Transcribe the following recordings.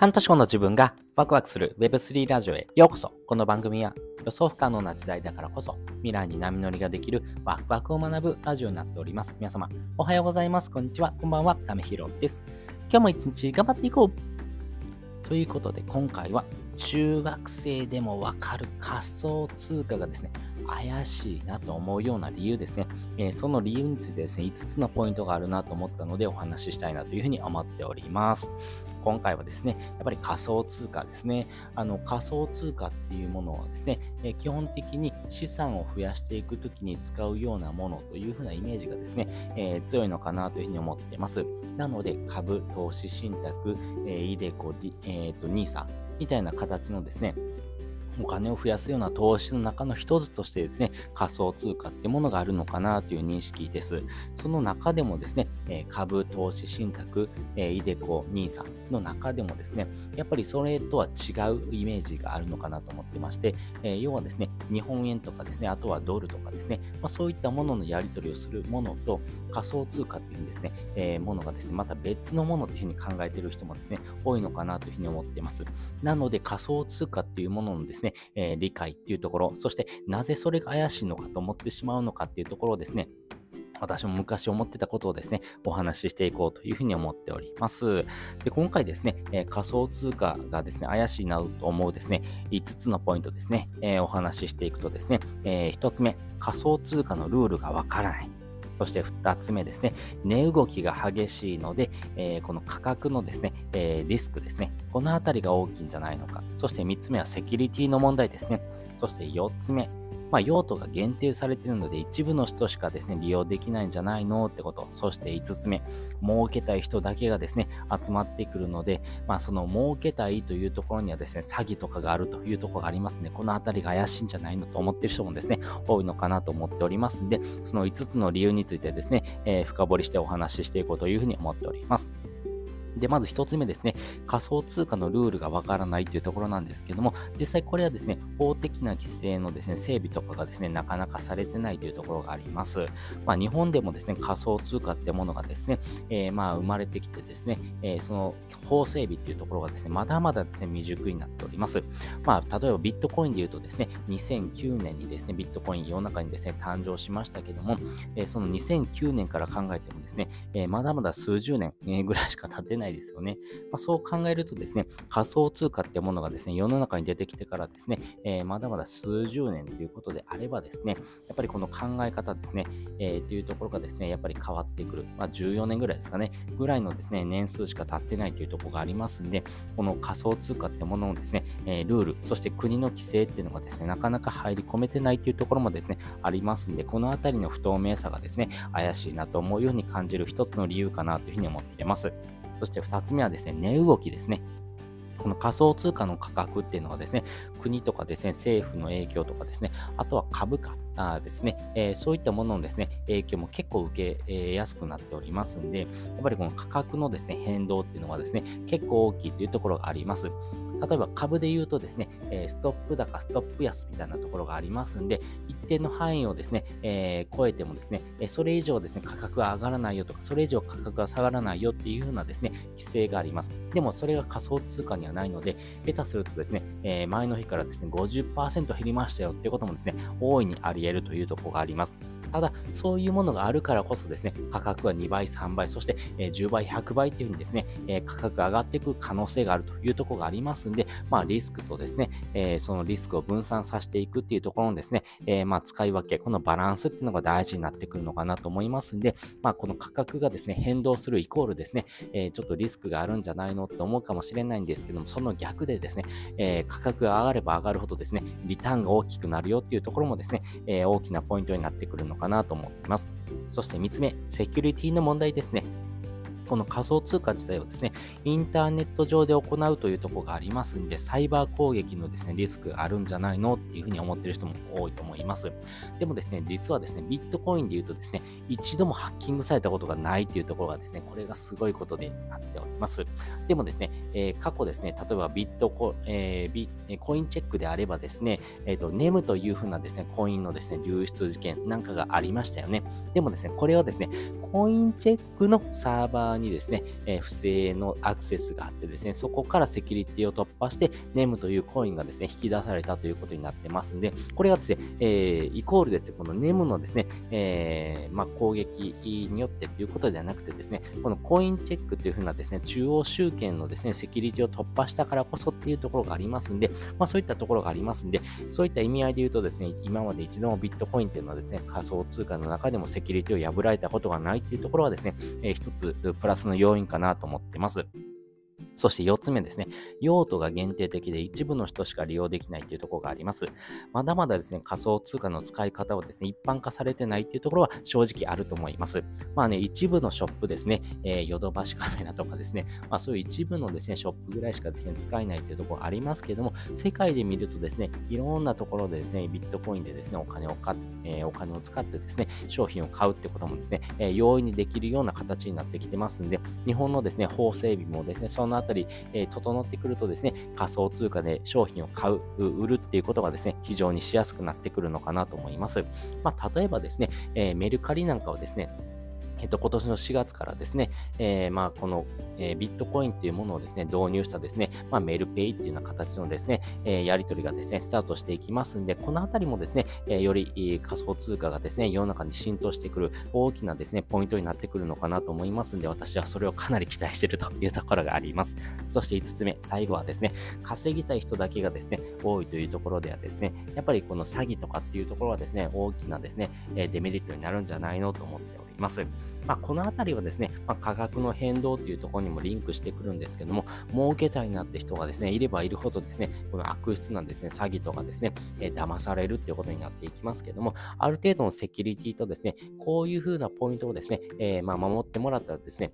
半年後の自分がワクワクする Web3 ラジオへようこそ。この番組は予想不可能な時代だからこそ未来に波乗りができるワクワクを学ぶラジオになっております。皆様、おはようございます。こんにちは。こんばんは。ためひろです。今日も一日頑張っていこうということで今回は中学生でもわかる仮想通貨がですね、怪しいなと思うような理由ですね、えー、その理由についてですね、5つのポイントがあるなと思ったのでお話ししたいなというふうに思っております。今回はですね、やっぱり仮想通貨ですね。あの仮想通貨っていうものはですね、え基本的に資産を増やしていくときに使うようなものというふうなイメージがですね、えー、強いのかなというふうに思っています。なので、株、投資信託、えー、イデコ、えーと、NISA みたいな形のですね、お金を増やすような投資の中の一つとしてですね、仮想通貨ってものがあるのかなという認識です。その中でもですね、え株、投資、信託、えイデコ、ニーサの中でもですね、やっぱりそれとは違うイメージがあるのかなと思ってまして、え要はですね、日本円とかですね、あとはドルとかですね、ま、そういったもののやり取りをするものと仮想通貨っていうですね、え、ものがですね、また別のものというふうに考えている人もですね、多いのかなというふうに思っています。なので仮想通貨っていうもののですね、えー、理解っていうところ、そしてなぜそれが怪しいのかと思ってしまうのかっていうところをですね、私も昔思ってたことをですね、お話ししていこうというふうに思っております。で、今回ですね、えー、仮想通貨がですね、怪しいなと思うですね、5つのポイントですね、えー、お話ししていくとですね、えー、1つ目、仮想通貨のルールがわからない。そして2つ目ですね、値動きが激しいので、えー、この価格のですね、えー、リスクですね、このあたりが大きいんじゃないのか。そして3つ目はセキュリティの問題ですね。そして4つ目、まあ、用途が限定されているので、一部の人しかですね、利用できないんじゃないのってこと。そして5つ目、儲けたい人だけがですね、集まってくるので、まあ、その儲けたいというところにはですね、詐欺とかがあるというところがありますね。このあたりが怪しいんじゃないのと思っている人もですね、多いのかなと思っておりますんで、その5つの理由についてですね、えー、深掘りしてお話ししていこうというふうに思っております。で、まず一つ目ですね、仮想通貨のルールがわからないというところなんですけども、実際これはですね、法的な規制のですね、整備とかがですね、なかなかされてないというところがあります。まあ、日本でもですね、仮想通貨ってものがですね、えー、まあ、生まれてきてですね、えー、その法整備っていうところがですね、まだまだですね、未熟になっております。まあ、例えばビットコインで言うとですね、2009年にですね、ビットコイン世の中にですね、誕生しましたけども、えー、その2009年から考えてもですね、えまだまだ数十年ぐらいしか経ってないですよね。まあ、そう考えるとですね、仮想通貨ってものがですね、世の中に出てきてからですね、え、まだまだ数十年ということであればですね、やっぱりこの考え方ですね、えー、というところがですね、やっぱり変わってくる。まあ、14年ぐらいですかね、ぐらいのですね、年数しか経ってないというところがありますんで、この仮想通貨ってもののですね、え、ルール、そして国の規制っていうのがですね、なかなか入り込めてないというところもですね、ありますんで、このあたりの不透明さがですね、怪しいなと思うように感じる一つの理由かなというふうに思っています。そして2つ目はですね、値動きですね。この仮想通貨の価格っていうのはですね、国とかですね、政府の影響とかですね、あとは株価あですね、えー、そういったもののですね、影響も結構受け、やすくなっておりますんで、やっぱりこの価格のですね、変動っていうのはですね、結構大きいというところがあります。例えば株で言うとですね、えストップ高、ストップ安みたいなところがありますんで、一定の範囲をですね、え、超えてもですね、それ以上ですね、価格が上がらないよとか、それ以上価格が下がらないよっていうようなですね、規制があります。でもそれが仮想通貨にはないので、下手するとですね、え、前の日からですね、50%減りましたよってこともですね、大いにあり得るというところがあります。ただ、そういうものがあるからこそですね、価格は2倍、3倍、そして、10倍、100倍っていうふうにですね、価格が上がっていく可能性があるというところがありますんで、まあ、リスクとですね、そのリスクを分散させていくっていうところのですね、まあ、使い分け、このバランスっていうのが大事になってくるのかなと思いますんで、まあ、この価格がですね、変動するイコールですね、ちょっとリスクがあるんじゃないのって思うかもしれないんですけども、その逆でですね、価格が上がれば上がるほどですね、リターンが大きくなるよっていうところもですね、大きなポイントになってくるのかかなと思います。そして3つ目、セキュリティの問題ですね。この仮想通貨自体をですね、インターネット上で行うというところがありますんで、サイバー攻撃のですね、リスクあるんじゃないのっていうふうに思ってる人も多いと思います。でもですね、実はですね、ビットコインで言うとですね、一度もハッキングされたことがないっていうところがですね、これがすごいことになっております。でもですね、えー、過去ですね、例えばビットコ,、えー、ビコインチェックであればですね、えっ、ー、と、ネムというふうなですね、コインのですね、流出事件なんかがありましたよね。でもですね、これはですね、コインチェックのサーバーにですね、え、不正のアクセスがあってですね、そこからセキュリティを突破して、ネムというコインがですね、引き出されたということになってますんで、これがですね、えー、イコールですね、このネムのですね、えー、まあ、攻撃によってということではなくてですね、このコインチェックというふうなですね、中央集権のですね、セキュリティを突破したからこそっていうところがありますんで、まあ、そういったところがありますんで、そういった意味合いで言うとですね、今まで一度もビットコインっていうのはですね、仮想通貨の中でもセキュリティを破られたことがないというところはですね、えー、一つプラスの要因かなと思ってます。そして4つ目ですね、用途が限定的で一部の人しか利用できないというところがあります。まだまだですね、仮想通貨の使い方をですね、一般化されてないっていうところは正直あると思います。まあね、一部のショップですね、えー、ヨドバシカメラとかですね、まあそういう一部のですね、ショップぐらいしかですね、使えないっていうところありますけども、世界で見るとですね、いろんなところでですね、ビットコインでですね、お金をか、えー、お金を使ってですね、商品を買うってこともですね、えー、容易にできるような形になってきてますんで、日本のですね、法整備もですね、そのあたり、たりえー、整ってくるとですね、仮想通貨で商品を買う、売るっていうことがですね、非常にしやすくなってくるのかなと思います。まあ、例えばですね、えー、メルカリなんかはですね、えっと、今年の4月からですね、えー、まあ、この、えー、ビットコインっていうものをですね、導入したですね、まあ、メルペイっていうような形のですね、えー、やり取りがですね、スタートしていきますんで、このあたりもですね、え、より仮想通貨がですね、世の中に浸透してくる大きなですね、ポイントになってくるのかなと思いますんで、私はそれをかなり期待しているというところがあります。そして5つ目、最後はですね、稼ぎたい人だけがですね、多いというところではですね、やっぱりこの詐欺とかっていうところはですね、大きなですね、デメリットになるんじゃないのと思っております。ます。まあ、このあたりはですね、まあ、価格の変動というところにもリンクしてくるんですけども、儲けたいなって人がですね、いればいるほどですね、この悪質なんですね、詐欺とかですね、えー、騙されるっていうことになっていきますけども、ある程度のセキュリティとですね、こういうふうなポイントをですね、えー、まあ、守ってもらったらですね、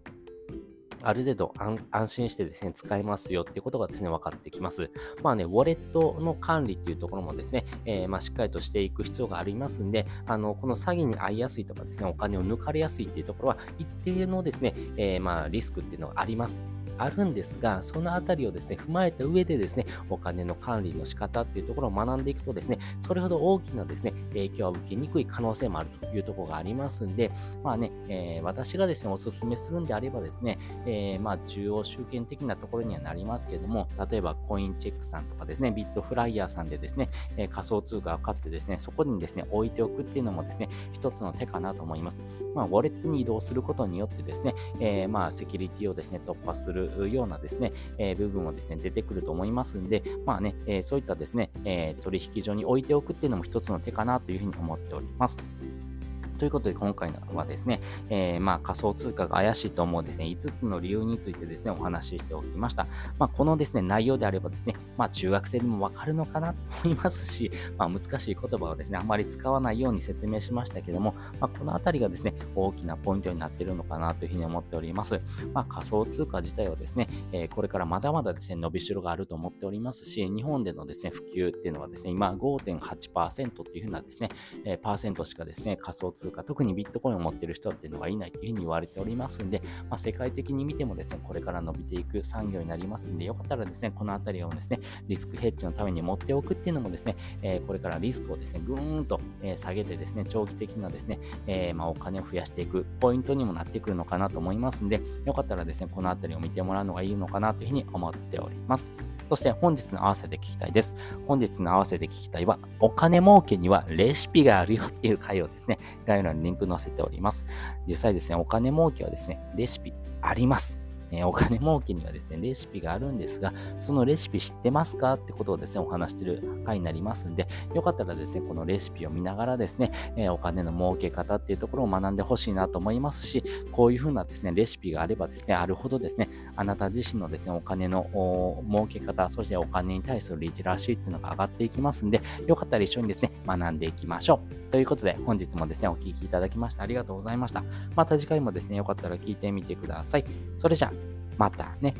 ある程度安心してですね、使えますよっていうことがですね、分かってきます。まあね、ウォレットの管理っていうところもですね、えー、まあしっかりとしていく必要がありますんで、あの、この詐欺に遭いやすいとかですね、お金を抜かれやすいっていうところは、一定のですね、えー、まあリスクっていうのがあります。あるんですが、そのあたりをですね、踏まえた上でですね、お金の管理の仕方っていうところを学んでいくとですね、それほど大きなですね、影響を受けにくい可能性もあるというところがありますんで、まあね、えー、私がですね、お勧めするんであればですね、えー、まあ、中央集権的なところにはなりますけども、例えばコインチェックさんとかですね、ビットフライヤーさんでですね、え、仮想通貨を買ってですね、そこにですね、置いておくっていうのもですね、一つの手かなと思います。まあ、ウォレットに移動することによってですね、えー、まあ、セキュリティをですね、突破するようなですね、えー、部分もですね、出てくると思いますんで、まあね、えー、そういったですね、え取引所に置いておくっていうのも一つの手かなというふうに思っております。ということで、今回はですね、えー、まあ仮想通貨が怪しいと思うですね、5つの理由についてですね、お話ししておきました。まあ、このですね、内容であればですね、まあ、中学生でもわかるのかなと思いますし、まあ、難しい言葉をですね、あまり使わないように説明しましたけども、まあ、このあたりがですね、大きなポイントになっているのかなというふうに思っております。まあ、仮想通貨自体はですね、えー、これからまだまだですね、伸びしろがあると思っておりますし、日本でのですね、普及っていうのはですね、今5.8%っていうふうなですね、えー、パーセントしかですね、仮想通貨通貨、特にビットコインを持っている人っていうのがいないというふうに言われておりますんで、まあ、世界的に見てもですね、これから伸びていく産業になりますんで、よかったらですね、このあたりをですね、リスクヘッジのために持っておくっていうのもですね、えー、これからリスクをですね、ぐーんと、え、下げてですね、長期的なですね、えー、まあ、お金を増やしていくポイントにもなってくるのかなと思いますんで、よかったらですね、このあたりを見てもらうのがいいのかなというふうに思っております。そして本日の合わせて聞きたいです。本日の合わせて聞きたいは、お金儲けにはレシピがあるよっていう回をですね、概要欄にリンク載せております。実際ですね、お金儲けはですね、レシピあります。えお金儲けにはですね、レシピがあるんですが、そのレシピ知ってますか？ってことをですね、お話してる回になりますんで、よかったらですね、このレシピを見ながらですね、えお金の儲け方っていうところを学んでほしいなと思いますし、こういうふうなですね、レシピがあればですね、あるほどですね、あなた自身のですね、お金の儲け方、そしてお金に対するリテラシーっていうのが上がっていきますんで、よかったら一緒にですね、学んでいきましょう。ということで、本日もですね、お聴きいただきましてありがとうございました。また次回もですね、よかったら聞いてみてください。それじゃあ、またね。